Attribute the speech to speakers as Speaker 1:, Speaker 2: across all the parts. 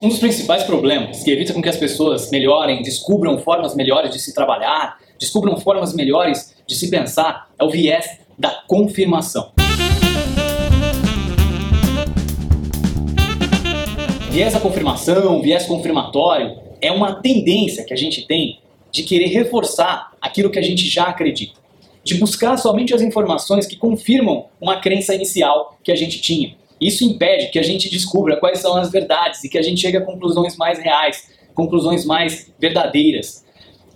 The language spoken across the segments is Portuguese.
Speaker 1: Um dos principais problemas que evita com que as pessoas melhorem, descubram formas melhores de se trabalhar, descubram formas melhores de se pensar, é o viés da confirmação. Viés da confirmação, viés confirmatório, é uma tendência que a gente tem de querer reforçar aquilo que a gente já acredita, de buscar somente as informações que confirmam uma crença inicial que a gente tinha. Isso impede que a gente descubra quais são as verdades e que a gente chegue a conclusões mais reais, conclusões mais verdadeiras.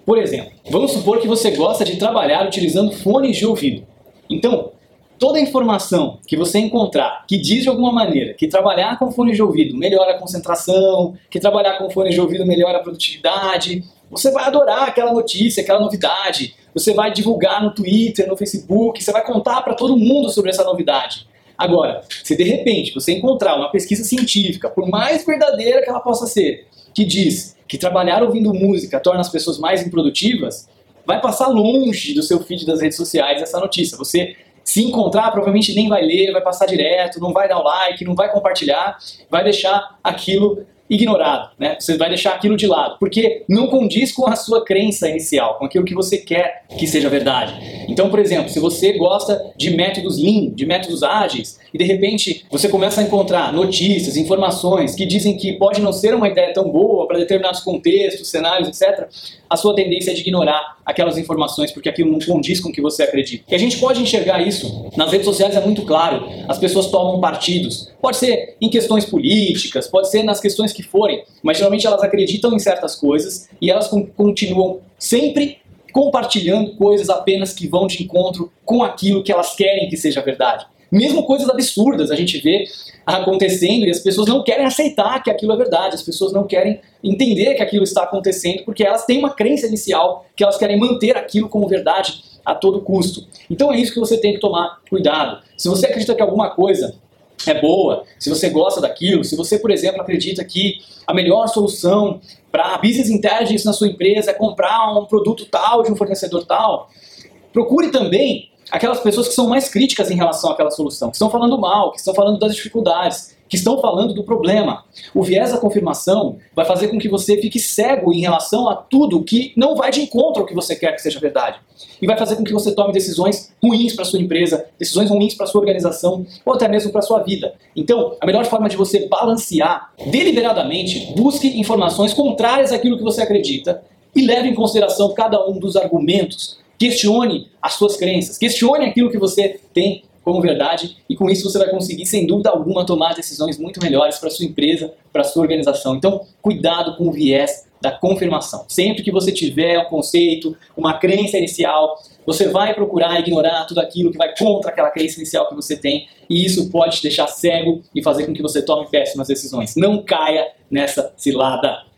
Speaker 1: Por exemplo, vamos supor que você gosta de trabalhar utilizando fones de ouvido. Então, toda informação que você encontrar que diz de alguma maneira que trabalhar com fones de ouvido melhora a concentração, que trabalhar com fones de ouvido melhora a produtividade, você vai adorar aquela notícia, aquela novidade. Você vai divulgar no Twitter, no Facebook, você vai contar para todo mundo sobre essa novidade. Agora, se de repente você encontrar uma pesquisa científica, por mais verdadeira que ela possa ser, que diz que trabalhar ouvindo música torna as pessoas mais improdutivas, vai passar longe do seu feed das redes sociais essa notícia. Você se encontrar, provavelmente nem vai ler, vai passar direto, não vai dar o like, não vai compartilhar, vai deixar aquilo ignorado, né? Você vai deixar aquilo de lado, porque não condiz com a sua crença inicial, com aquilo que você quer que seja verdade. Então, por exemplo, se você gosta de métodos lean, de métodos ágeis, e de repente você começa a encontrar notícias, informações que dizem que pode não ser uma ideia tão boa para determinados contextos, cenários, etc., a sua tendência é de ignorar aquelas informações porque aquilo não condiz com o que você acredita. E a gente pode enxergar isso nas redes sociais, é muito claro. As pessoas tomam partidos. Pode ser em questões políticas, pode ser nas questões que forem, mas geralmente elas acreditam em certas coisas e elas continuam sempre compartilhando coisas apenas que vão de encontro com aquilo que elas querem que seja verdade. Mesmo coisas absurdas a gente vê acontecendo e as pessoas não querem aceitar que aquilo é verdade, as pessoas não querem entender que aquilo está acontecendo porque elas têm uma crença inicial que elas querem manter aquilo como verdade a todo custo. Então é isso que você tem que tomar cuidado. Se você acredita que alguma coisa é boa, se você gosta daquilo, se você, por exemplo, acredita que a melhor solução para business intelligence na sua empresa é comprar um produto tal de um fornecedor tal, procure também aquelas pessoas que são mais críticas em relação àquela solução, que estão falando mal, que estão falando das dificuldades, que estão falando do problema. O viés da confirmação vai fazer com que você fique cego em relação a tudo que não vai de encontro ao que você quer que seja verdade. E vai fazer com que você tome decisões ruins para sua empresa, decisões ruins para sua organização ou até mesmo para sua vida. Então, a melhor forma de você balancear deliberadamente, busque informações contrárias àquilo que você acredita e leve em consideração cada um dos argumentos Questione as suas crenças, questione aquilo que você tem como verdade e com isso você vai conseguir, sem dúvida alguma, tomar decisões muito melhores para sua empresa, para sua organização. Então, cuidado com o viés da confirmação. Sempre que você tiver um conceito, uma crença inicial, você vai procurar ignorar tudo aquilo que vai contra aquela crença inicial que você tem, e isso pode te deixar cego e fazer com que você tome péssimas decisões. Não caia nessa cilada.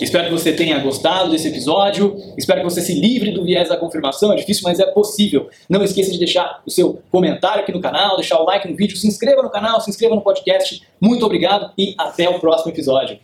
Speaker 1: Espero que você tenha gostado desse episódio. Espero que você se livre do viés da confirmação. É difícil, mas é possível. Não esqueça de deixar o seu comentário aqui no canal, deixar o like no vídeo, se inscreva no canal, se inscreva no podcast. Muito obrigado e até o próximo episódio.